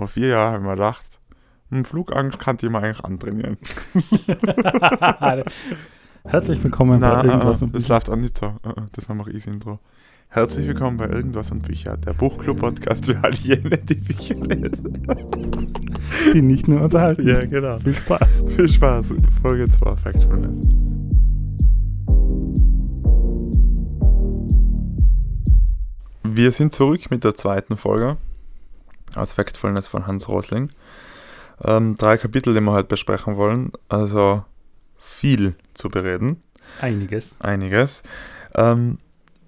vor vier Jahren habe ich mir gedacht, hm, Flugangst kann ich mir eigentlich antrainieren. Herzlich willkommen Na, bei Irgendwas äh, und das läuft auch nicht so. Äh, äh, Das mache ich Intro. Herzlich willkommen bei Irgendwas und Bücher, der Buchclub-Podcast für all jene, die Bücher lesen. die nicht nur unterhalten. Ja, genau. Viel Spaß. Viel Spaß. Folge 2, Factfulness. Wir sind zurück mit der zweiten Folge aus Factfulness von Hans Rosling. Ähm, drei Kapitel, die wir heute besprechen wollen. Also viel zu bereden. Einiges. Einiges. Ähm,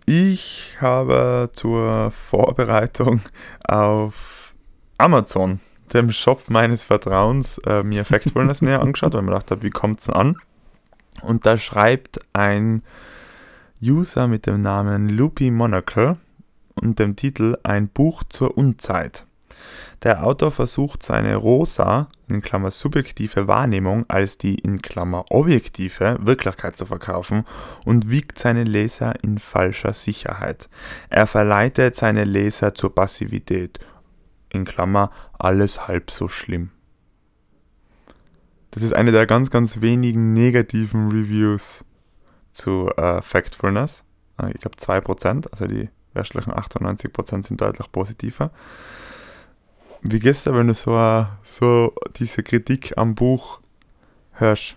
ich habe zur Vorbereitung auf Amazon, dem Shop meines Vertrauens, äh, mir Factfulness näher angeschaut, weil ich mir gedacht habe, wie kommt es an? Und da schreibt ein User mit dem Namen Loopy Monocle und dem Titel Ein Buch zur Unzeit. Der Autor versucht seine rosa, in Klammer subjektive Wahrnehmung als die in Klammer objektive Wirklichkeit zu verkaufen und wiegt seine Leser in falscher Sicherheit. Er verleitet seine Leser zur Passivität, in Klammer alles halb so schlimm. Das ist eine der ganz, ganz wenigen negativen Reviews zu äh, Factfulness. Äh, ich glaube 2%, also die restlichen 98% sind deutlich positiver. Wie gehst du, wenn du so, so diese Kritik am Buch hörst?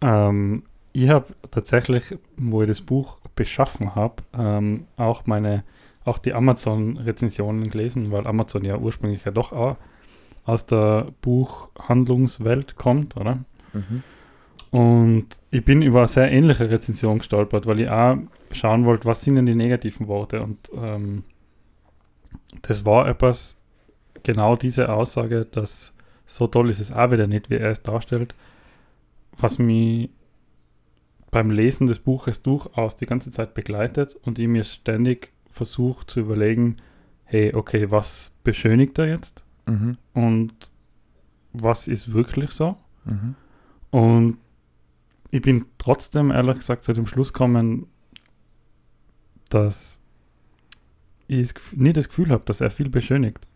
Ähm, ich habe tatsächlich, wo ich das Buch beschaffen habe, ähm, auch meine, auch die Amazon-Rezensionen gelesen, weil Amazon ja ursprünglich ja doch auch aus der Buchhandlungswelt kommt, oder? Und ich bin über eine sehr ähnliche Rezension gestolpert, weil ich auch schauen wollte, was sind denn die negativen Worte. Und ähm, das war etwas, genau diese Aussage, dass so toll ist es auch wieder nicht, wie er es darstellt, was mich beim Lesen des Buches durchaus die ganze Zeit begleitet und ich mir ständig versuche zu überlegen, hey, okay, was beschönigt er jetzt Mhm. und was ist wirklich so? Mhm. Und ich bin trotzdem ehrlich gesagt zu dem Schluss gekommen, dass ich nie das Gefühl habe, dass er viel beschönigt.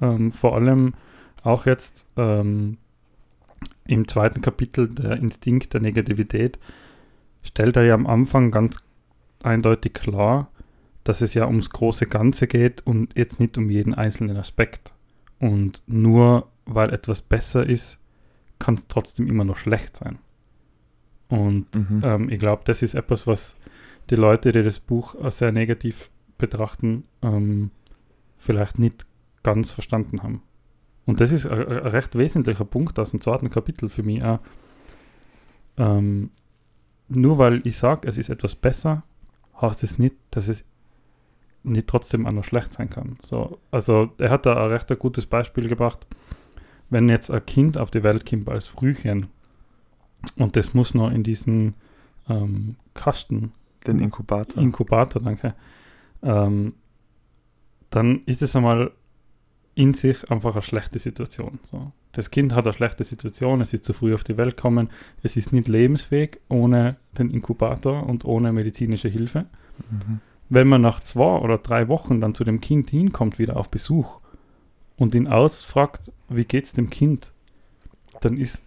Ähm, vor allem auch jetzt ähm, im zweiten Kapitel der Instinkt der Negativität stellt er ja am Anfang ganz eindeutig klar, dass es ja ums große Ganze geht und jetzt nicht um jeden einzelnen Aspekt. Und nur weil etwas besser ist, kann es trotzdem immer noch schlecht sein. Und Mhm. ähm, ich glaube, das ist etwas, was die Leute, die das Buch äh, sehr negativ betrachten, ähm, vielleicht nicht ganz verstanden haben. Und das ist ein, ein recht wesentlicher Punkt aus dem zweiten Kapitel für mich auch. Ähm, nur weil ich sage, es ist etwas besser, heißt es nicht, dass es nicht trotzdem auch noch schlecht sein kann. So, also er hat da ein recht ein gutes Beispiel gebracht. Wenn jetzt ein Kind auf die Welt kommt als Frühchen und das muss noch in diesen ähm, Kasten, Den Inkubator. Inkubator, danke, ähm, dann ist es einmal in sich einfach eine schlechte Situation. So. Das Kind hat eine schlechte Situation, es ist zu früh auf die Welt gekommen, es ist nicht lebensfähig ohne den Inkubator und ohne medizinische Hilfe. mhm. Wenn man nach zwei oder drei Wochen dann zu dem Kind hinkommt, wieder auf Besuch und den Arzt fragt, wie geht's dem Kind, dann ist,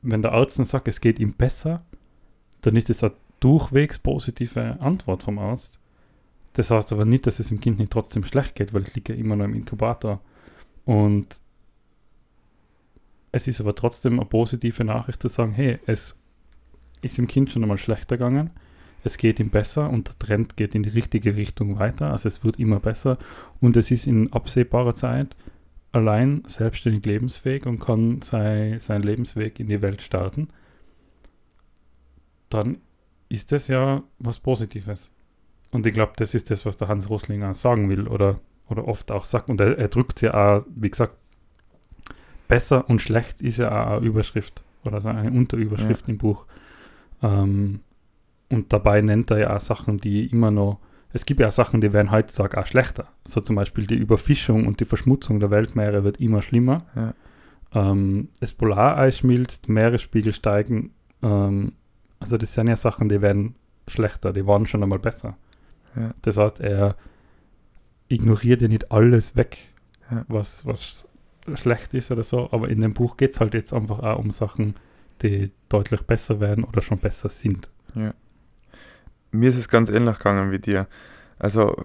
wenn der Arzt dann sagt, es geht ihm besser, dann ist das eine durchwegs positive Antwort vom Arzt. Das heißt aber nicht, dass es dem Kind nicht trotzdem schlecht geht, weil es liegt ja immer noch im Inkubator. Und es ist aber trotzdem eine positive Nachricht zu sagen, hey, es ist dem Kind schon einmal schlechter gegangen, es geht ihm besser und der Trend geht in die richtige Richtung weiter, also es wird immer besser und es ist in absehbarer Zeit allein selbstständig lebensfähig und kann sei, seinen Lebensweg in die Welt starten, dann ist das ja was Positives. Und ich glaube, das ist das, was der Hans Roslinger sagen will oder, oder oft auch sagt. Und er, er drückt ja auch, wie gesagt, besser und schlecht ist ja auch eine Überschrift oder so eine Unterüberschrift im Buch. Ähm, und dabei nennt er ja auch Sachen, die immer noch, es gibt ja auch Sachen, die werden heutzutage auch schlechter. So zum Beispiel die Überfischung und die Verschmutzung der Weltmeere wird immer schlimmer. Ja. Ähm, das Polareis schmilzt, Meeresspiegel steigen. Ähm, also das sind ja Sachen, die werden schlechter, die waren schon einmal besser. Ja. Das heißt, er ignoriert ja nicht alles weg, Ja. was, was schlecht ist oder so, aber in dem Buch geht es halt jetzt einfach auch um Sachen, die deutlich besser werden oder schon besser sind. Ja. Mir ist es ganz ähnlich gegangen wie dir. Also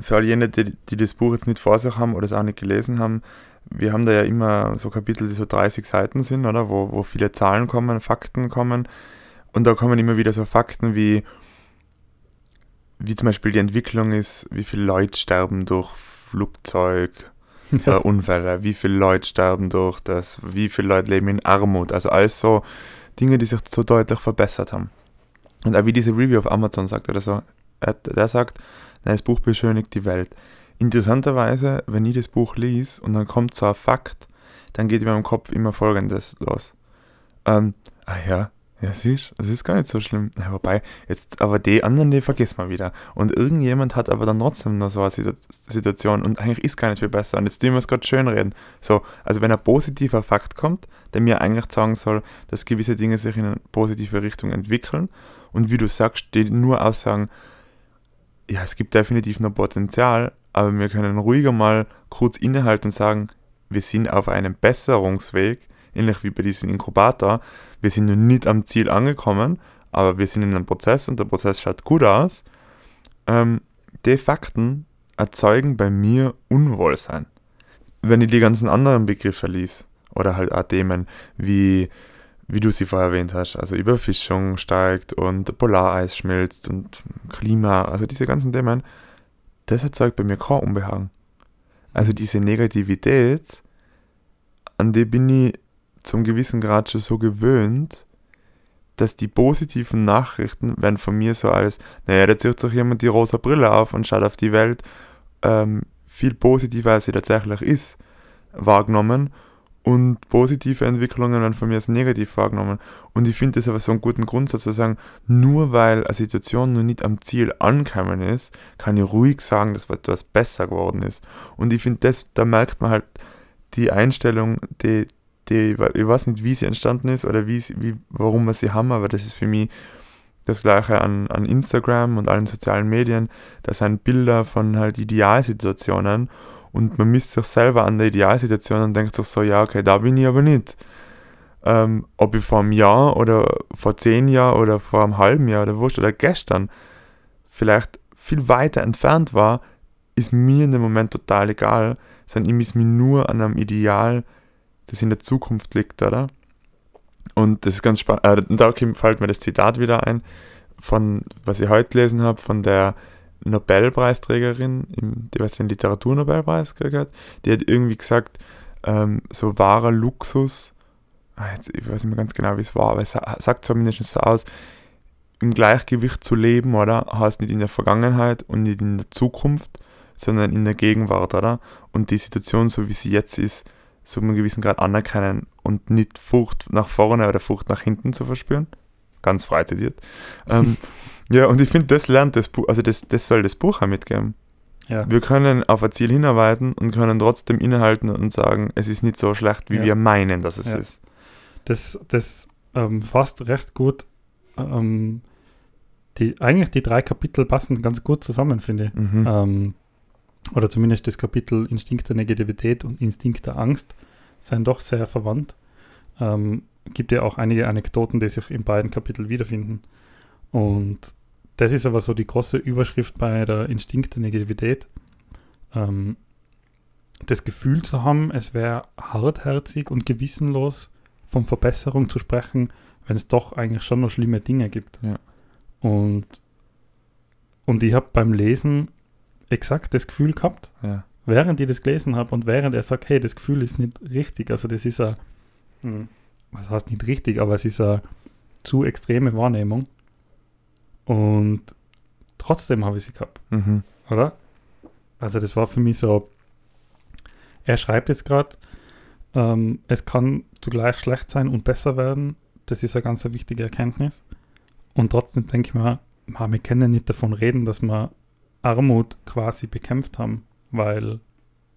für all jene, die, die das Buch jetzt nicht vor sich haben oder es auch nicht gelesen haben, wir haben da ja immer so Kapitel, die so 30 Seiten sind, oder? Wo, wo viele Zahlen kommen, Fakten kommen. Und da kommen immer wieder so Fakten wie, wie zum Beispiel die Entwicklung ist, wie viele Leute sterben durch Flugzeugunfälle, äh, wie viele Leute sterben durch das, wie viele Leute leben in Armut. Also alles so Dinge, die sich so deutlich verbessert haben. Und auch wie diese Review auf Amazon sagt oder so, der sagt, das Buch beschönigt die Welt. Interessanterweise, wenn ich das Buch lese und dann kommt so ein Fakt, dann geht in meinem Kopf immer folgendes los. Ähm, ah ja, ja, siehst es ist gar nicht so schlimm. Na, wobei, jetzt, aber die anderen, die vergisst man wieder. Und irgendjemand hat aber dann trotzdem noch so eine Situation und eigentlich ist gar nicht viel besser. Und jetzt tun wir es gerade schön reden. So, also wenn ein positiver Fakt kommt, der mir eigentlich sagen soll, dass gewisse Dinge sich in eine positive Richtung entwickeln und wie du sagst, die nur aussagen, ja, es gibt definitiv noch Potenzial, aber wir können ruhiger mal kurz innehalten und sagen, wir sind auf einem Besserungsweg, ähnlich wie bei diesem Inkubator. Wir sind noch nicht am Ziel angekommen, aber wir sind in einem Prozess und der Prozess schaut gut aus. Ähm, die Fakten erzeugen bei mir Unwohlsein. Wenn ich die ganzen anderen Begriffe lies, oder halt auch Themen wie, wie du sie vorher erwähnt hast, also Überfischung steigt und Polareis schmilzt und Klima, also diese ganzen Themen, das erzeugt bei mir kein Unbehagen. Also diese Negativität, an die bin ich zum gewissen Grad schon so gewöhnt, dass die positiven Nachrichten werden von mir so als, naja, da zieht sich jemand die rosa Brille auf und schaut auf die Welt ähm, viel positiver, als sie tatsächlich ist, wahrgenommen und positive Entwicklungen werden von mir als negativ wahrgenommen. Und ich finde das aber so einen guten Grundsatz zu sagen, nur weil eine Situation noch nicht am Ziel angekommen ist, kann ich ruhig sagen, dass etwas besser geworden ist. Und ich finde, da merkt man halt die Einstellung, die, die, ich weiß nicht, wie sie entstanden ist oder wie, wie, warum wir sie haben, aber das ist für mich das gleiche an, an Instagram und allen sozialen Medien. Das sind Bilder von halt Idealsituationen und man misst sich selber an der Idealsituation und denkt sich so, ja, okay, da bin ich aber nicht. Ähm, ob ich vor einem Jahr oder vor zehn Jahren oder vor einem halben Jahr oder wurscht oder gestern vielleicht viel weiter entfernt war, ist mir in dem Moment total egal, sondern ich misst mich nur an einem Ideal, das in der Zukunft liegt, oder? Und das ist ganz spannend. Äh, da fällt mir das Zitat wieder ein, von was ich heute gelesen habe, von der Nobelpreisträgerin, im, die was den Literaturnobelpreis gekriegt hat, die hat irgendwie gesagt, ähm, so wahrer Luxus, ah, jetzt, ich weiß nicht mehr ganz genau, wie es war, aber es sagt zumindest so aus, im Gleichgewicht zu leben, oder? Heißt nicht in der Vergangenheit und nicht in der Zukunft, sondern in der Gegenwart, oder? Und die Situation, so wie sie jetzt ist, so einem gewissen Grad anerkennen und nicht Furcht nach vorne oder Furcht nach hinten zu verspüren. Ganz frei zitiert. ähm, ja, und ich finde, das lernt das Buch, also das, das soll das Buch auch mitgeben. Ja. Wir können auf ein Ziel hinarbeiten und können trotzdem innehalten und sagen, es ist nicht so schlecht, wie ja. wir meinen, dass es ja. ist. Das, das ähm, fasst recht gut. Ähm, die, eigentlich die drei Kapitel passen ganz gut zusammen, finde ich. Mhm. Ähm, oder zumindest das Kapitel Instinkt der Negativität und Instinkt der Angst sind doch sehr verwandt. Ähm, gibt ja auch einige Anekdoten, die sich in beiden Kapiteln wiederfinden. Und das ist aber so die große Überschrift bei der Instinkt der Negativität. Ähm, das Gefühl zu haben, es wäre hartherzig und gewissenlos von Verbesserung zu sprechen, wenn es doch eigentlich schon noch schlimme Dinge gibt. Ja. Und, und ich habe beim Lesen exakt das Gefühl gehabt, ja. während ich das gelesen habe und während er sagt, hey, das Gefühl ist nicht richtig, also das ist eine, hm, was heißt nicht richtig, aber es ist eine zu extreme Wahrnehmung. Und trotzdem habe ich sie gehabt. Mhm. Oder? Also das war für mich so, er schreibt jetzt gerade, ähm, es kann zugleich schlecht sein und besser werden. Das ist eine ganz wichtige Erkenntnis. Und trotzdem denke ich mir, wir können nicht davon reden, dass wir Armut quasi bekämpft haben, weil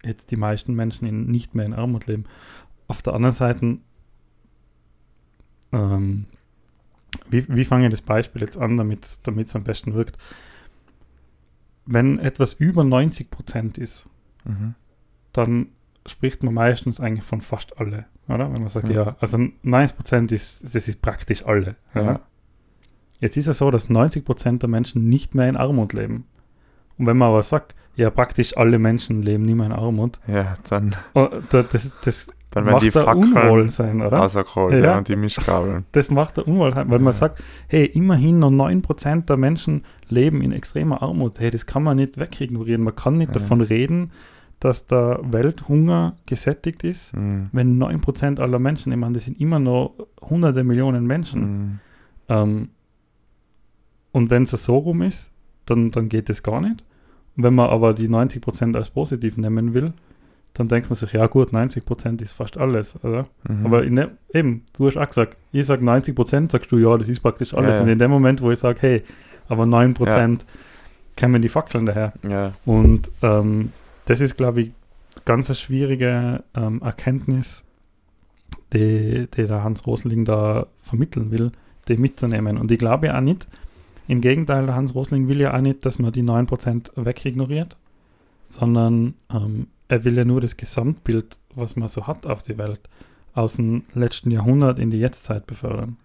jetzt die meisten Menschen in, nicht mehr in Armut leben. Auf der anderen Seite ähm, wie, wie fange ich das Beispiel jetzt an, damit es am besten wirkt? Wenn etwas über 90 Prozent ist, mhm. dann spricht man meistens eigentlich von fast alle, oder? Wenn man sagt, Ja. ja, also 90% ist, das ist praktisch alle. Ja. Jetzt ist es so, dass 90% der Menschen nicht mehr in Armut leben. Und wenn man aber sagt, ja, praktisch alle Menschen leben nicht mehr in Armut, Ja, dann, oh, da- das, das dann werden die Fackeln Unwohlsein, oder? rausgeholt Ja. ja. und die Mischgabeln. Das macht der Unwohlsein, weil man Ja. sagt, hey, immerhin noch 9% der Menschen leben in extremer Armut. Hey, das kann man nicht wegignorieren. Man kann nicht Ja. davon reden, dass der Welthunger gesättigt ist, Mhm. wenn 9% aller Menschen, ich meine, das sind immer noch hunderte Millionen Menschen. Mhm. Ähm, und wenn es so rum ist, dann, dann geht das gar nicht. Wenn man aber die 90% als positiv nehmen will, dann denkt man sich, ja gut, 90% ist fast alles. Oder? Mhm. Aber in dem, eben, du hast auch gesagt, ich sage 90%, sagst du, ja, das ist praktisch alles. Ja, ja. Und in dem Moment, wo ich sage, hey, aber 9% kämen die Fackeln daher. ja. Und ähm, das ist, glaube ich, ganz eine schwierige ähm, Erkenntnis, die, die der Hans Rosling da vermitteln will, die mitzunehmen. Und ich glaube ja auch nicht, im Gegenteil, Hans Rosling will ja auch nicht, dass man die 9% wegignoriert, sondern ähm, er will ja nur das Gesamtbild, was man so hat auf die Welt, aus dem letzten Jahrhundert in die Jetztzeit befördern.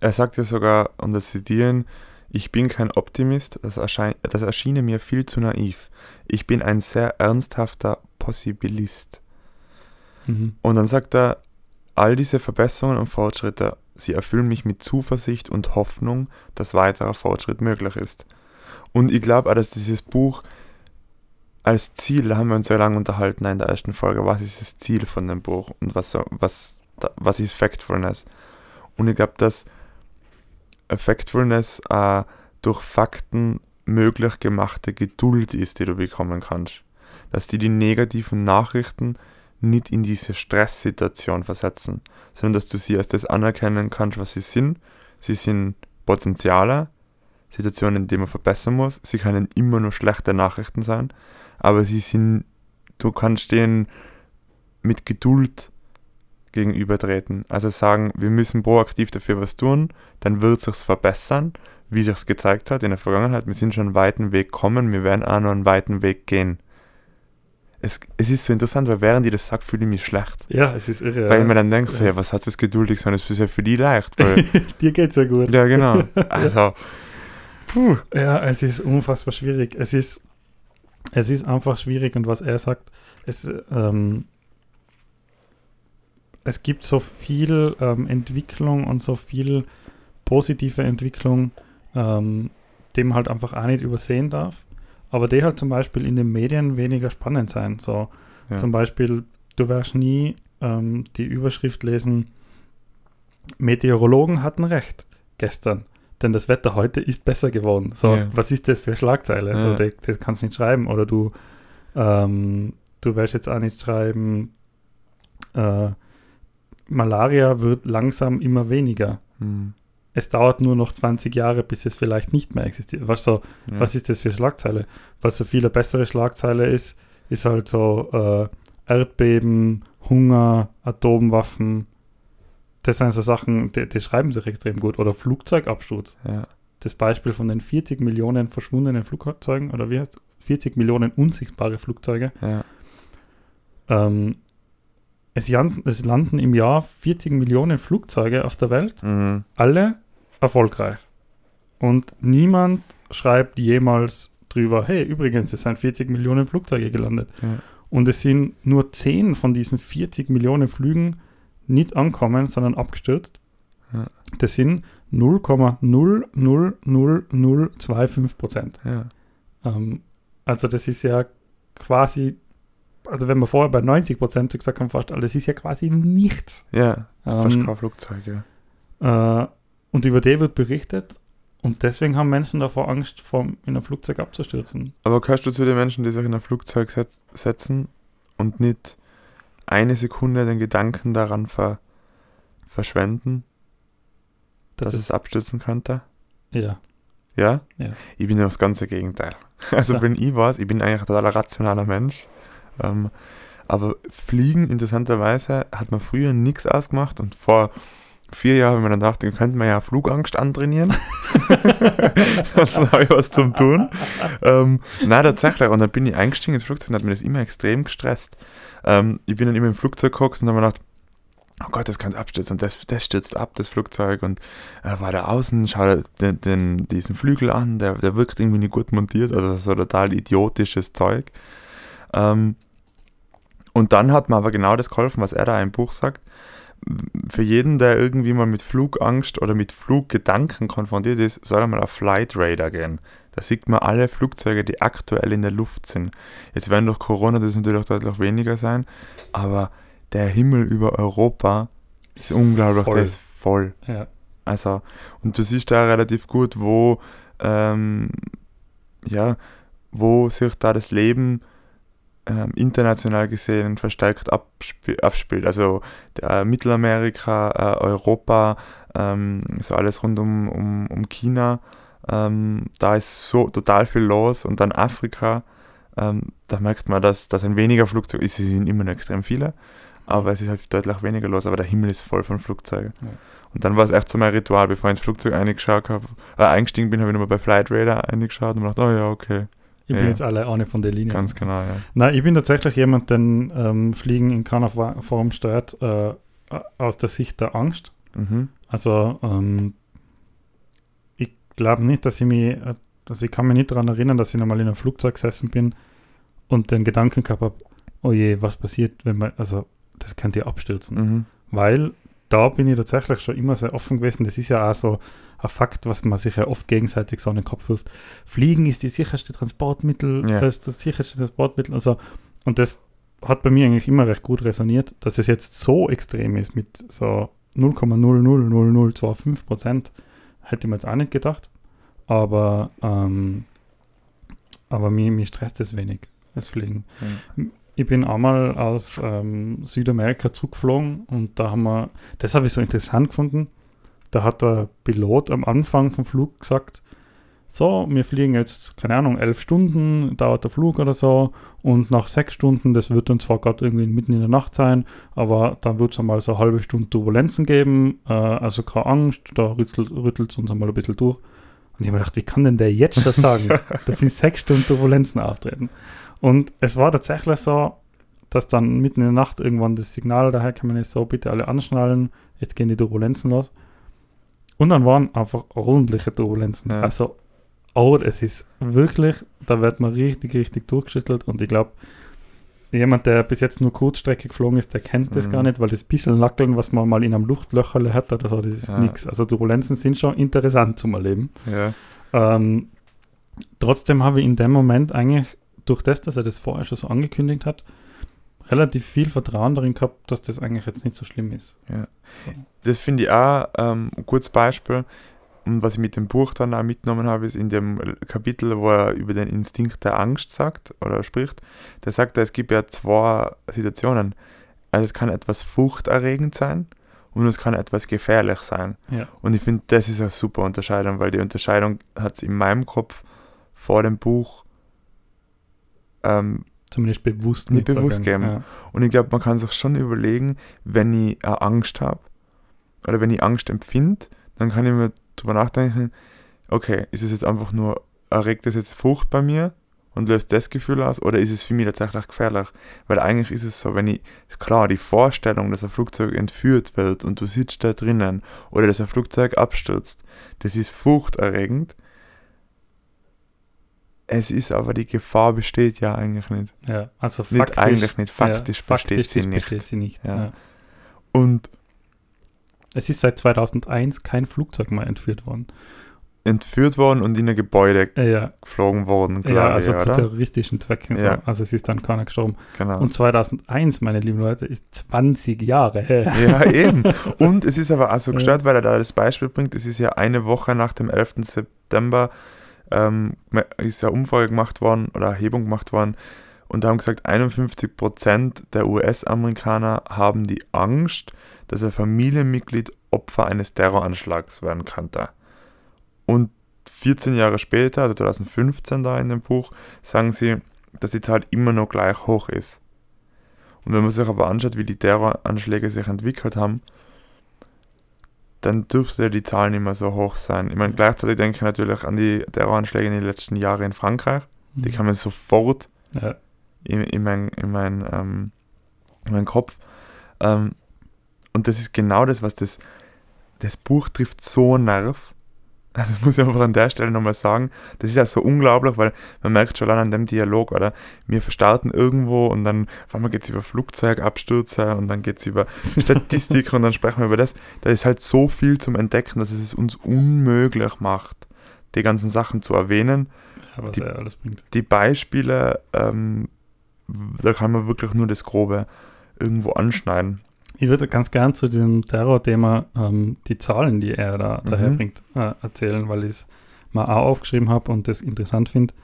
Er sagt ja sogar, und das zitieren, ich bin kein Optimist, das, erschein, das erschiene mir viel zu naiv. Ich bin ein sehr ernsthafter Possibilist. Mhm. Und dann sagt er, all diese Verbesserungen und Fortschritte, sie erfüllen mich mit Zuversicht und Hoffnung, dass weiterer Fortschritt möglich ist. Und ich glaube auch, dass dieses Buch als Ziel, haben wir uns sehr lange unterhalten in der ersten Folge, was ist das Ziel von dem Buch und was, was, was ist Factfulness. Und ich glaube, dass Factfulness äh, durch Fakten möglich gemachte Geduld ist, die du bekommen kannst. Dass die die negativen Nachrichten nicht in diese Stresssituation versetzen, sondern dass du sie als das anerkennen kannst, was sie sind. Sie sind Potenziale, Situationen, die man verbessern muss. Sie können immer nur schlechte Nachrichten sein, aber sie sind, du kannst denen mit Geduld gegenübertreten. Also sagen, wir müssen proaktiv dafür was tun, dann wird sich's verbessern, wie sich's gezeigt hat in der Vergangenheit. Wir sind schon einen weiten Weg gekommen, wir werden auch noch einen weiten Weg gehen. Es, es ist so interessant, weil während ich das sage, fühle ich mich schlecht. Ja, es ist irre. Weil ich mir dann denke, so, Ja. was hat das geduldig sein? Das ist ja für die leicht. Dir geht's ja gut. ja, genau. Also, puh. Ja, es ist unfassbar schwierig. Es ist, es ist einfach schwierig und was er sagt, es, ähm, es gibt so viel ähm, Entwicklung und so viel positive Entwicklung, ähm, die man halt einfach auch nicht übersehen darf. Aber die halt zum Beispiel in den Medien weniger spannend sein. So Ja. zum Beispiel, du wirst nie ähm, die Überschrift lesen, Meteorologen hatten recht gestern, denn das Wetter heute ist besser geworden. So, Ja. was ist das für Schlagzeile? So, Ja. das, das kannst du nicht schreiben. Oder du, ähm, du wirst jetzt auch nicht schreiben, äh, Malaria wird langsam immer weniger. Hm. Es dauert nur noch 20 Jahre, bis es vielleicht nicht mehr existiert. Was, so, Ja. was ist das für Schlagzeile? Was so viel eine bessere Schlagzeile ist, ist halt so äh, Erdbeben, Hunger, Atomwaffen. Das sind so Sachen, die, die schreiben sich extrem gut. Oder Flugzeugabsturz. ja. Das Beispiel von den 40 Millionen verschwundenen Flugzeugen, oder wie heißt es? 40 Millionen unsichtbare Flugzeuge. Ja. Ähm, es, landen, es landen im Jahr 40 Millionen Flugzeuge auf der Welt Mhm. alle erfolgreich. Und niemand schreibt jemals drüber, hey, übrigens, es sind 40 Millionen Flugzeuge gelandet. Ja. Und es sind nur 10 von diesen 40 Millionen Flügen nicht ankommen, sondern abgestürzt. Ja. Das sind 0,00025 Prozent. Ja. Ähm, also das ist ja quasi, also wenn wir vorher bei 90 Prozent gesagt haben, fast alles ist ja quasi nichts. ja. Fast Ähm, kein Flugzeug, ja. äh, und über die wird berichtet. Und deswegen haben Menschen davor Angst, vom, in ein Flugzeug abzustürzen. Aber gehörst du zu den Menschen, die sich in ein Flugzeug setz setzen und nicht eine Sekunde den Gedanken daran ver verschwenden, Das dass es abstürzen könnte? ja. Ja? Ja. Ich bin ja das ganze Gegenteil. Also Ja. wenn ich was, ich bin eigentlich ein totaler rationaler Mensch. Ähm, aber Fliegen, interessanterweise, hat man früher nichts ausgemacht und vor vier Jahre ich mir dann dann könnte man ja Flugangst antrainieren. dann habe ich was zum Tun. Ähm, nein, tatsächlich. Und dann bin ich eingestiegen ins Flugzeug und hat mir das immer extrem gestresst. Ähm, ich bin dann immer im Flugzeug geguckt und habe mir gedacht, oh Gott, das könnte abstürzen und das, das stürzt ab, das Flugzeug und äh, war da außen, schau den, den, diesen Flügel an, der, der wirkt irgendwie nicht gut montiert, also so total idiotisches Zeug. Ähm, und dann hat mir aber genau das geholfen, was er da im Buch sagt. Für jeden, der irgendwie mal mit Flugangst oder mit Fluggedanken konfrontiert ist, soll er mal auf Flight Radar gehen. Da sieht man alle Flugzeuge, die aktuell in der Luft sind. Jetzt werden durch Corona das natürlich auch deutlich weniger sein, aber der Himmel über Europa ist, ist unglaublich, voll. der ist voll. Ja. Also, und du siehst da relativ gut, wo, ähm, ja, wo sich da das Leben ähm, international gesehen verstärkt absp abspielt. Also der, Mittelamerika, äh, Europa, ähm, so alles rund um, um, um China, ähm, da ist so total viel los und dann Afrika, ähm, da merkt man, dass, dass ein weniger Flugzeug ist, es sind immer noch extrem viele, aber es ist halt deutlich weniger los, aber der Himmel ist voll von Flugzeugen. Ja. Und dann war es echt so mein Ritual, bevor ich ins Flugzeug eingeschaut habe, äh, eingestiegen bin, habe ich nochmal bei Flight Radar eingeschaut und mir gedacht, oh ja, okay. Ich ja. bin jetzt alle eine von der Linie. Ganz genau, ja. Nein, ich bin tatsächlich jemand, der ähm, Fliegen in keiner Form steuert, äh, aus der Sicht der Angst. Mhm. Also, ähm, ich glaube nicht, dass ich mich, also ich kann mich nicht daran erinnern, dass ich nochmal in einem Flugzeug gesessen bin und den Gedanken gehabt habe, oh je, was passiert, wenn man, also das könnte ja abstürzen. Mhm. Weil da bin ich tatsächlich schon immer sehr offen gewesen. Das ist ja auch so ein Fakt, was man sich ja oft gegenseitig so in den Kopf wirft. Fliegen ist die sicherste Transportmittel, ja. ist das sicherste Transportmittel. Also, und das hat bei mir eigentlich immer recht gut resoniert, dass es jetzt so extrem ist mit so 0,00025 Prozent, hätte mir jetzt auch nicht gedacht. Aber, ähm, aber mir, mir stresst es wenig, das Fliegen. Mhm. Ich bin einmal aus ähm, Südamerika zurückgeflogen und da haben wir, das habe ich so interessant gefunden, da hat der Pilot am Anfang vom Flug gesagt, so, wir fliegen jetzt, keine Ahnung, elf Stunden, dauert der Flug oder so, und nach sechs Stunden, das wird dann zwar gerade irgendwie mitten in der Nacht sein, aber dann wird es einmal so eine halbe Stunde Turbulenzen geben, äh, also keine Angst, da rüttelt es uns einmal ein bisschen durch. Und ich habe mir gedacht, wie kann denn der jetzt schon sagen, dass in sechs Stunden Turbulenzen auftreten? Und es war tatsächlich so, dass dann mitten in der Nacht irgendwann das Signal daher kam, ist so, bitte alle anschnallen, jetzt gehen die Turbulenzen los. Und dann waren einfach ordentliche Turbulenzen. Ja. Also, oh, es ist wirklich, da wird man richtig, richtig durchgeschüttelt und ich glaube, jemand, der bis jetzt nur Kurzstrecke geflogen ist, der kennt das mhm. gar nicht, weil das bisschen Lackeln, was man mal in einem Luftlöcherle hat oder so, das ist ja. nichts. Also Turbulenzen sind schon interessant zum Erleben. Ja. Ähm, trotzdem habe ich in dem Moment eigentlich durch das, dass er das vorher schon so angekündigt hat, relativ viel Vertrauen darin gehabt, dass das eigentlich jetzt nicht so schlimm ist. Ja. Das finde ich auch ähm, ein kurzes Beispiel. Und was ich mit dem Buch dann auch mitgenommen habe, ist in dem Kapitel, wo er über den Instinkt der Angst sagt oder spricht, da sagt er, es gibt ja zwei Situationen. Also es kann etwas furchterregend sein und es kann etwas gefährlich sein. Ja. Und ich finde, das ist eine super Unterscheidung, weil die Unterscheidung hat es in meinem Kopf vor dem Buch ähm, zumindest bewusst nicht bewusst geben. Ja. Und ich glaube, man kann sich schon überlegen, wenn ich eine Angst habe oder wenn ich Angst empfinde, dann kann ich mir darüber nachdenken, okay, ist es jetzt einfach nur, erregt das jetzt Furcht bei mir und löst das Gefühl aus oder ist es für mich tatsächlich gefährlich? Weil eigentlich ist es so, wenn ich, klar, die Vorstellung, dass ein Flugzeug entführt wird und du sitzt da drinnen oder dass ein Flugzeug abstürzt, das ist furchterregend, es ist aber die Gefahr besteht ja eigentlich nicht. Ja, also faktisch. Nicht eigentlich nicht, faktisch, ja, besteht, faktisch sie nicht. besteht sie nicht. Ja. Ja. Und es ist seit 2001 kein Flugzeug mehr entführt worden. Entführt worden und in ein Gebäude ja. geflogen worden, glaube Ja, also ich, zu terroristischen Zwecken. So. Also es ist dann keiner gestorben. Genau. Und 2001, meine lieben Leute, ist 20 Jahre her. Ja, eben. Und es ist aber auch so gestört, weil er da das Beispiel bringt, es ist ja eine Woche nach dem 11. September ähm, ist eine Umfrage gemacht worden oder Erhebung gemacht worden und da haben gesagt, 51% der US-Amerikaner haben die Angst, dass ein Familienmitglied Opfer eines Terroranschlags werden könnte. Und 14 Jahre später, also 2015 da in dem Buch, sagen sie, dass die Zahl immer noch gleich hoch ist. Und wenn man sich aber anschaut, wie die Terroranschläge sich entwickelt haben, dann dürfte ja die Zahl nicht mehr so hoch sein. Ich meine, gleichzeitig denke ich natürlich an die Terroranschläge in den letzten Jahren in Frankreich. Die Mhm. kann man sofort Ja. in, in meinen in mein, ähm, in mein Kopf. Ähm, und das ist genau das, was das, das Buch trifft so Nerv. Also das muss ich einfach an der Stelle nochmal sagen. Das ist ja so unglaublich, weil man merkt schon allein an dem Dialog, oder? Wir starten irgendwo und dann auf einmal geht es über Flugzeugabstürze und dann geht es über Statistik und dann sprechen wir über das. Da ist halt so viel zum Entdecken, dass es es uns unmöglich macht, die ganzen Sachen zu erwähnen ja, was Die- er alles bringt. die Beispiele, ähm, da kann man wirklich nur das Grobe irgendwo anschneiden. Ich würde ganz gern zu dem Terrorthema ähm, die Zahlen, die er da Mhm. daherbringt, äh, erzählen, weil ich es mal auch aufgeschrieben habe und das interessant finde.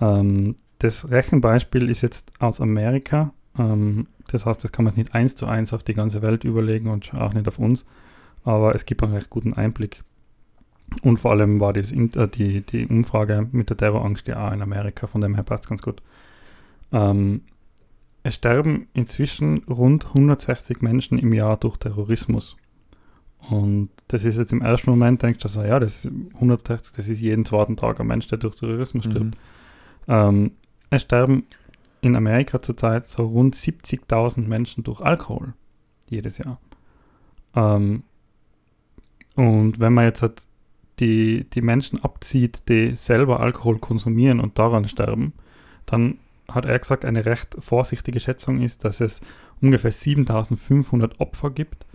Ähm, das Rechenbeispiel ist jetzt aus Amerika. Ähm, das heißt, das kann man nicht eins zu eins auf die ganze Welt überlegen und auch nicht auf uns. Aber es gibt einen recht guten Einblick. Und vor allem war das, in- äh, die, die Umfrage mit der Terrorangst ja auch in Amerika, von dem her passt ganz gut. Ähm, es sterben inzwischen rund 160 Menschen im Jahr durch Terrorismus. Und das ist jetzt im ersten Moment, denkst du so, ja, das ist 160, das ist jeden zweiten Tag ein Mensch, der durch Terrorismus stirbt. Mhm. Ähm, es sterben in Amerika zurzeit so rund 70.000 Menschen durch Alkohol jedes Jahr. Ähm, und wenn man jetzt halt die, die Menschen abzieht, die selber Alkohol konsumieren und daran sterben, dann hat er gesagt, eine recht vorsichtige Schätzung ist, dass es ungefähr 7500 Opfer gibt,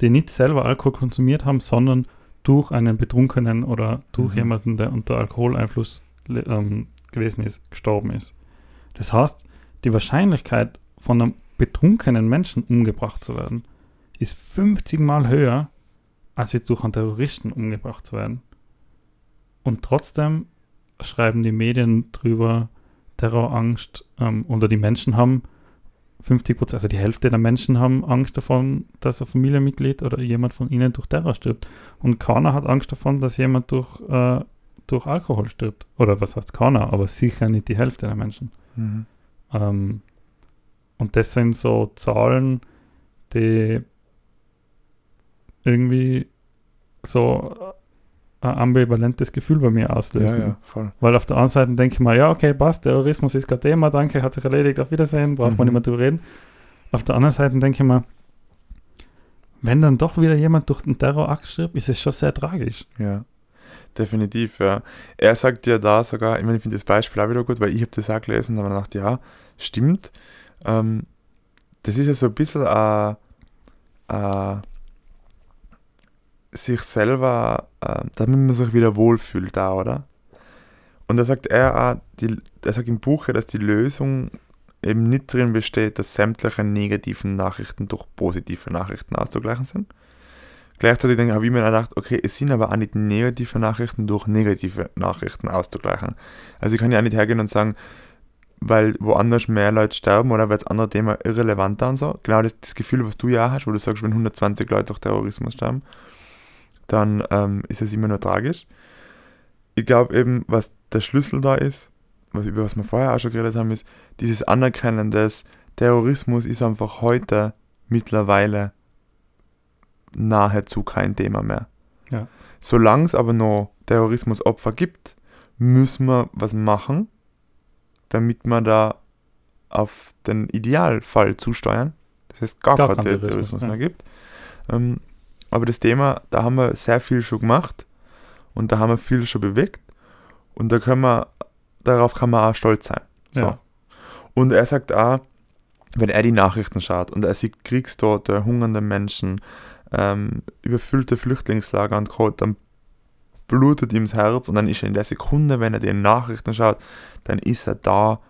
die nicht selber Alkohol konsumiert haben, sondern durch einen Betrunkenen oder durch Mhm. jemanden, der unter Alkoholeinfluss le- ähm, gewesen ist, gestorben ist. Das heißt, die Wahrscheinlichkeit von einem betrunkenen Menschen umgebracht zu werden, ist 50 Mal höher, als jetzt durch einen Terroristen umgebracht zu werden. Und trotzdem schreiben die Medien drüber, Terrorangst ähm, oder die Menschen haben 50 Prozent, also die Hälfte der Menschen haben Angst davon, dass ein Familienmitglied oder jemand von ihnen durch Terror stirbt. Und keiner hat Angst davon, dass jemand durch, äh, durch Alkohol stirbt. Oder was heißt keiner, aber sicher nicht die Hälfte der Menschen. Mhm. Ähm, und das sind so Zahlen, die irgendwie so ein ambivalentes Gefühl bei mir Ja, auslösen. ja, voll. Weil auf der anderen Seite denke ich mir, ja, okay, passt, Terrorismus ist kein Thema, danke, hat sich erledigt, auf Wiedersehen, braucht man Mhm. nicht mehr drüber reden. Auf der anderen Seite denke ich mir, wenn dann doch wieder jemand durch den Terrorakt stirbt, ist es schon sehr tragisch. Ja, definitiv, ja. Er sagt ja da sogar, ich meine, ich finde das Beispiel auch wieder gut, weil ich habe das auch gelesen mir gedacht, ja, stimmt. Ähm, das ist ja so ein bisschen äh, äh, sich selber, äh, damit man sich wieder wohlfühlt da, oder? Und da sagt er auch, die, er sagt im Buch, ja, dass die Lösung eben nicht drin besteht, dass sämtliche negativen Nachrichten durch positive Nachrichten auszugleichen sind. Gleichzeitig denke habe ich mir gedacht, okay, es sind aber auch nicht negative Nachrichten durch negative Nachrichten auszugleichen. Also ich kann ja auch nicht hergehen und sagen, weil woanders mehr Leute sterben oder weil das andere Thema irrelevanter und so. Genau das, das Gefühl, was du ja auch hast, wo du sagst, wenn 120 Leute durch Terrorismus sterben, dann ähm, ist es immer nur tragisch. Ich glaube eben, was der Schlüssel da ist, was, über was wir vorher auch schon geredet haben, ist dieses Anerkennen des Terrorismus ist einfach heute mittlerweile nahezu kein Thema mehr. Ja. Solange es aber noch Terrorismusopfer gibt, müssen wir was machen, damit wir da auf den Idealfall zusteuern. Das heißt, gar, Gar keinen keinen Terrorismus, Terrorismus, ja. mehr gibt. Ähm, aber das Thema, da haben wir sehr viel schon gemacht und da haben wir viel schon bewegt und da können wir, darauf kann man auch stolz sein. So. Ja. Und er sagt auch, wenn er die Nachrichten schaut und er sieht Kriegstote, hungernde Menschen, ähm, überfüllte Flüchtlingslager und Co., dann blutet ihm das Herz und dann ist er in der Sekunde, wenn er die Nachrichten schaut, dann ist er da,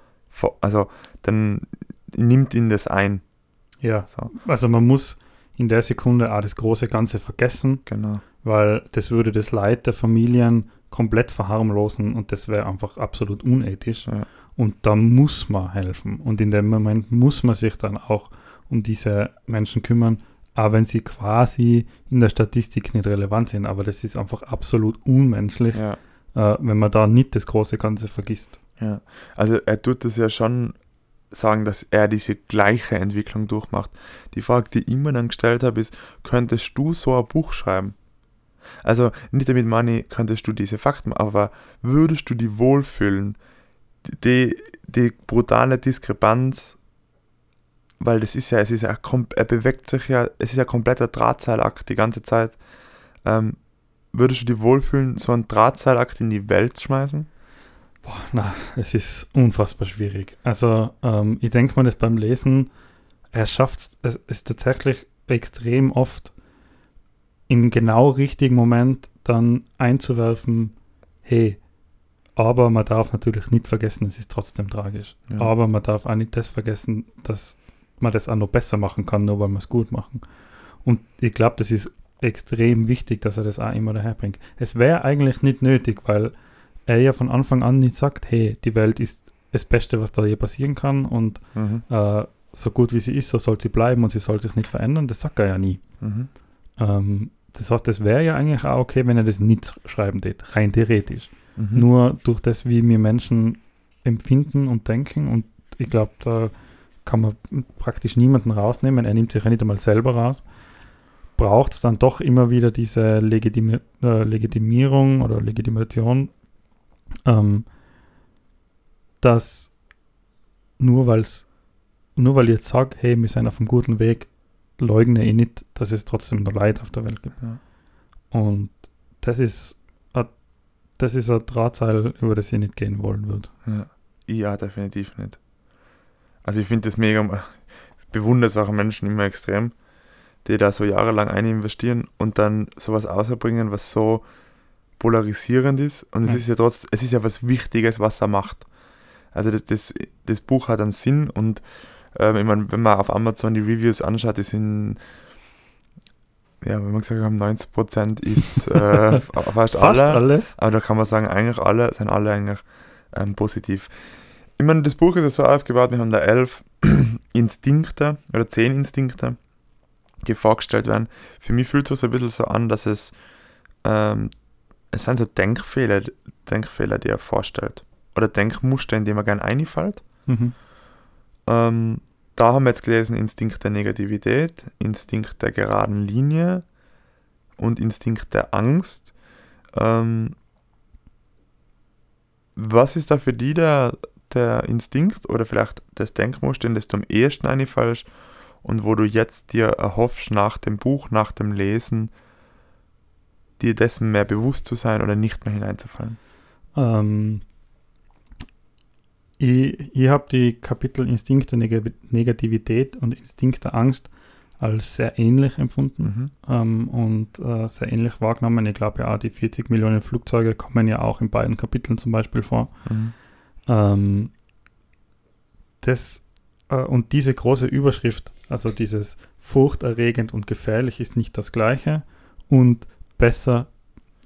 also dann nimmt ihn das ein. Ja, So, also man muss in der Sekunde auch das große Ganze vergessen, genau. weil das würde das Leid der Familien komplett verharmlosen und das wäre einfach absolut unethisch. Ja. Und da muss man helfen. Und in dem Moment muss man sich dann auch um diese Menschen kümmern, auch wenn sie quasi in der Statistik nicht relevant sind. Aber das ist einfach absolut unmenschlich, Ja. äh, wenn man da nicht das große Ganze vergisst. Ja, also er tut das ja schon sagen, dass er diese gleiche Entwicklung durchmacht. Die Frage, die ich immer dann gestellt habe, ist, könntest du so ein Buch schreiben? Also nicht damit meine, könntest du diese Fakten, aber würdest du die wohlfühlen, die, die brutale Diskrepanz, weil das ist ja, es ist ja, er bewegt sich ja, es ist ja kompletter Drahtseilakt die ganze Zeit. Ähm, würdest du die wohlfühlen, so einen Drahtseilakt in die Welt schmeißen? Boah, na, es ist unfassbar schwierig. Also, ähm, ich denke mal, das beim Lesen, er schafft es ist tatsächlich extrem oft im genau richtigen Moment dann einzuwerfen, hey, aber man darf natürlich nicht vergessen, es ist trotzdem tragisch. Ja. Aber man darf auch nicht das vergessen, dass man das auch noch besser machen kann, nur weil wir es gut machen. Und ich glaube, das ist extrem wichtig, dass er das auch immer daherbringt. Es wäre eigentlich nicht nötig, weil er ja von Anfang an nicht sagt, hey, die Welt ist das Beste, was da hier passieren kann und mhm. äh, so gut wie sie ist, so soll sie bleiben und sie soll sich nicht verändern. Das sagt er ja nie. Mhm. Ähm, das heißt, es wäre ja eigentlich auch okay, wenn er das nicht schreiben würde, rein theoretisch. Mhm. Nur durch das, wie wir Menschen empfinden und denken und ich glaube, da kann man praktisch niemanden rausnehmen. Er nimmt sich ja nicht einmal selber raus. Braucht es dann doch immer wieder diese Legitimi äh, Legitimierung oder Legitimation, ähm, dass nur, weil's, nur weil ich jetzt sage, hey, wir sind auf einem guten Weg, leugne ich nicht, dass es trotzdem noch Leid auf der Welt gibt. Ja. Und das ist, a, das ist ein Drahtseil, über das ich nicht gehen wollen würde. Ja. ja, definitiv nicht. Also ich finde das mega, bewundere solche Menschen immer extrem, die da so jahrelang ein investieren und dann sowas außerbringen, was so polarisierend ist. Und es ja. ist ja trotzdem, es ist ja was Wichtiges, was er macht. Also das, das, das Buch hat einen Sinn und ähm, ich meine, wenn man auf Amazon die Reviews anschaut, die sind ja, wenn man gesagt haben, 90% ist äh, fast, fast alle. alles. Aber da kann man sagen, eigentlich alle, sind alle eigentlich ähm, positiv. Ich meine, das Buch ist ja so aufgebaut, wir haben da elf Instinkte oder zehn Instinkte, die vorgestellt werden. Für mich fühlt es sich ein bisschen so an, dass es, ähm, es sind so Denkfehler, Denkfehler, die er vorstellt. Oder Denkmuster, in die man gerne einfällt. Mhm. Ähm, da haben wir jetzt gelesen Instinkt der Negativität, Instinkt der geraden Linie und Instinkt der Angst. Ähm, was ist da für die der, der Instinkt oder vielleicht das Denkmuster, das du am ehesten einfällst und wo du jetzt dir erhoffst, nach dem Buch, nach dem Lesen, dir dessen mehr bewusst zu sein oder nicht mehr hineinzufallen? Ähm, ich, ich habe die Kapitel Instinkt der Neg Negativität und Instinkt der Angst als sehr ähnlich empfunden mhm. ähm, und äh, sehr ähnlich wahrgenommen. Ich glaube ja auch, die 40 Millionen Flugzeuge kommen ja auch in beiden Kapiteln zum Beispiel vor. Mhm. Ähm, das, äh, und diese große Überschrift, also dieses furchterregend und gefährlich ist nicht das gleiche und besser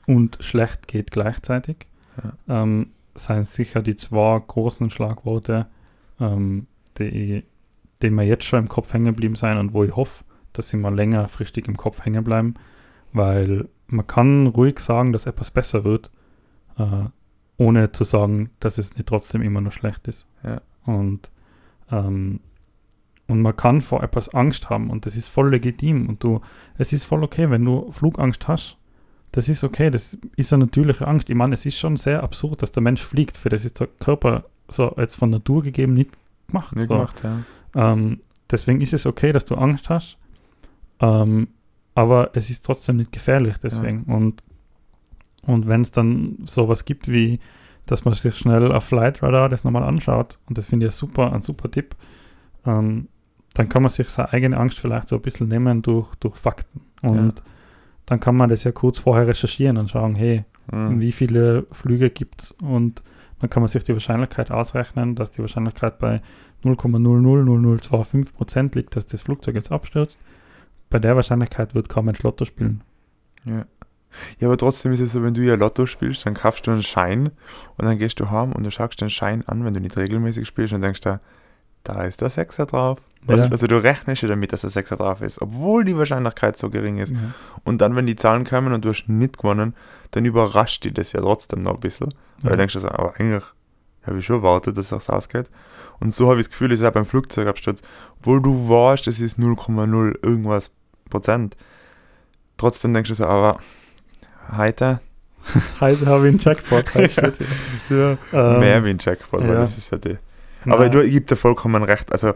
und schlecht geht gleichzeitig. Ja. Ähm, seien sicher die zwei großen Schlagworte, ähm, die, die mir jetzt schon im Kopf hängen geblieben sein und wo ich hoffe, dass sie mal längerfristig im Kopf hängen bleiben, weil man kann ruhig sagen, dass etwas besser wird, äh, ohne zu sagen, dass es nicht trotzdem immer noch schlecht ist. Ja. Und, ähm, und man kann vor etwas Angst haben und das ist voll legitim und du, es ist voll okay, wenn du Flugangst hast das ist okay, das ist eine natürliche Angst. Ich meine, es ist schon sehr absurd, dass der Mensch fliegt, für das ist der Körper so jetzt von Natur gegeben nicht gemacht. Nicht so. gemacht, ja. Ähm, deswegen ist es okay, dass du Angst hast, ähm, aber es ist trotzdem nicht gefährlich deswegen. Ja. Und, und wenn es dann sowas gibt wie, dass man sich schnell auf Flight Radar das nochmal anschaut, und das finde ich super, ein super Tipp, ähm, dann kann man sich seine eigene Angst vielleicht so ein bisschen nehmen durch, durch Fakten. Und ja dann kann man das ja kurz vorher recherchieren und schauen, hey, mhm. wie viele Flüge gibt es und dann kann man sich die Wahrscheinlichkeit ausrechnen, dass die Wahrscheinlichkeit bei 0,000025 Prozent liegt, dass das Flugzeug jetzt abstürzt. Bei der Wahrscheinlichkeit wird kaum ein Lotto spielen. Ja. Ja, aber trotzdem ist es so, wenn du ja Lotto spielst, dann kaufst du einen Schein und dann gehst du heim und du schaust den Schein an, wenn du nicht regelmäßig spielst und denkst da, da ist der Sechser drauf. Ja. Also du rechnest ja damit, dass der Sechser drauf ist, obwohl die Wahrscheinlichkeit so gering ist. Ja. Und dann, wenn die Zahlen kommen und du hast nicht gewonnen, dann überrascht dich das ja trotzdem noch ein bisschen. Weil ja. du denkst so, aber eigentlich habe ich schon erwartet, dass es ausgeht. Und so habe ich das Gefühl, es ist auch beim Flugzeugabsturz, obwohl du weißt, es ist 0,0 irgendwas Prozent. Trotzdem denkst du so, aber heute. Heute habe ich einen Jackpot. hier. Ja, Ähm, mehr wie ein Jackpot, weil ja. das ist ja die. Aber du gebe dir vollkommen recht. Also Ja.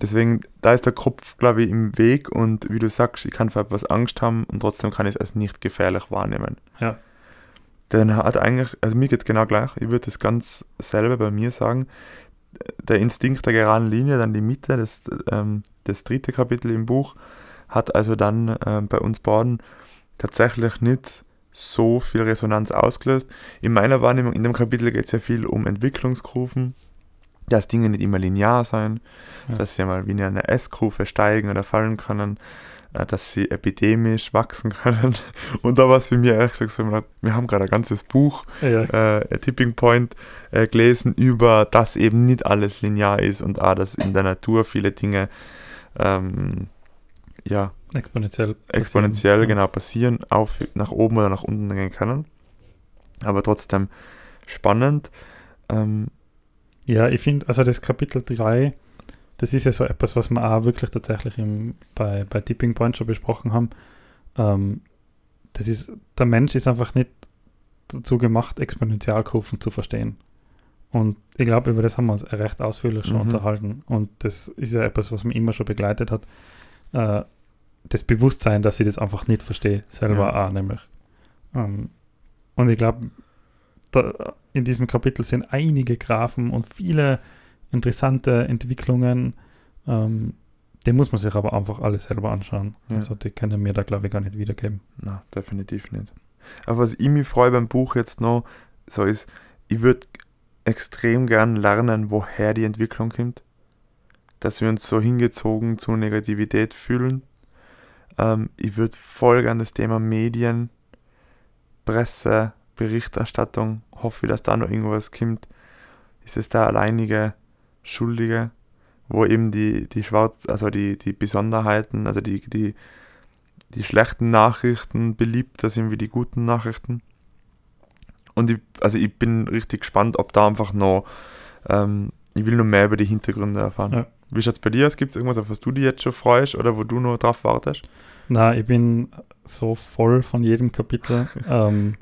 deswegen, da ist der Kopf, glaube ich, im Weg und wie du sagst, ich kann für etwas Angst haben und trotzdem kann ich es als nicht gefährlich wahrnehmen. Ja. Denn hat eigentlich, also mir geht es genau gleich, ich würde das ganz selber bei mir sagen, der Instinkt der geraden Linie, dann die Mitte, das, ähm, das dritte Kapitel im Buch, hat also dann ähm, bei uns beiden tatsächlich nicht so viel Resonanz ausgelöst. In meiner Wahrnehmung, in dem Kapitel geht es ja viel um Entwicklungskurven, dass Dinge nicht immer linear sein, Ja. dass sie mal wie in einer S-Kurve steigen oder fallen können, äh, dass sie epidemisch wachsen können. Und da war es für mich ehrlich gesagt so, wir haben gerade ein ganzes Buch Ja. äh, Tipping Point äh, gelesen über, dass eben nicht alles linear ist und auch, dass in der Natur viele Dinge ähm, ja, Exponentiell. exponentiell passieren. genau passieren, auf, nach oben oder nach unten gehen können. Aber trotzdem spannend. Ähm, Ja, ich finde, also das Kapitel 3, das ist ja so etwas, was wir auch wirklich tatsächlich im, bei, bei Tipping Point schon besprochen haben. Ähm, das ist, der Mensch ist einfach nicht dazu gemacht, Exponentialkurven zu verstehen. Und ich glaube, über das haben wir uns recht ausführlich schon Mhm. unterhalten. Und das ist ja etwas, was mich immer schon begleitet hat. Äh, das Bewusstsein, dass ich das einfach nicht verstehe, selber Ja. auch nämlich. Ähm, und ich glaube, in diesem Kapitel sind einige Graphen und viele interessante Entwicklungen. Ähm, die muss man sich aber einfach alle selber anschauen. Ja. Also die können mir da, glaube ich, gar nicht wiedergeben. na, definitiv nicht. Aber was ich mich freue beim Buch jetzt noch, so ist, ich würde extrem gern lernen, woher die Entwicklung kommt. Dass wir uns so hingezogen zu Negativität fühlen. Ähm, ich würde voll gern das Thema Medien, Presse, Berichterstattung, hoffe, dass da noch irgendwas kommt. Ist es der alleinige Schuldige, wo eben die, die Schwarz, also die, die Besonderheiten, also die, die, die schlechten Nachrichten beliebter sind wie die guten Nachrichten. Und ich, also ich bin richtig gespannt, ob da einfach noch, ähm, ich will noch mehr über die Hintergründe erfahren. Ja. Wie schaut es bei dir aus? Gibt es irgendwas, auf was du dich jetzt schon freust oder wo du noch drauf wartest? Na, ich bin so voll von jedem Kapitel. ähm,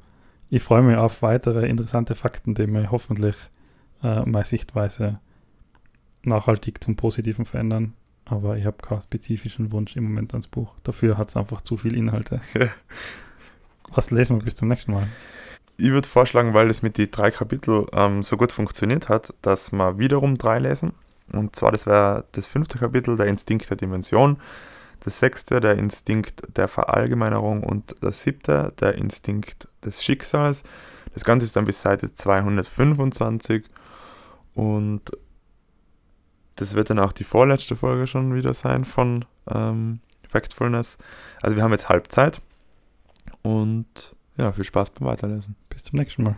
ich freue mich auf weitere interessante Fakten, die mir hoffentlich äh, meine Sichtweise nachhaltig zum Positiven verändern. Aber ich habe keinen spezifischen Wunsch im Moment ans Buch. Dafür hat es einfach zu viel Inhalte. Was lesen wir bis zum nächsten Mal? Ich würde vorschlagen, weil es mit den drei Kapiteln ähm, so gut funktioniert hat, dass wir wiederum drei lesen. Und zwar, das wäre das fünfte Kapitel, der Instinkt der Dimension, das sechste, der Instinkt der Verallgemeinerung und das siebte, der Instinkt des Schicksals. Das Ganze ist dann bis Seite 225 und das wird dann auch die vorletzte Folge schon wieder sein von ähm, Factfulness. Also wir haben jetzt Halbzeit und ja, viel Spaß beim Weiterlesen. Bis zum nächsten Mal.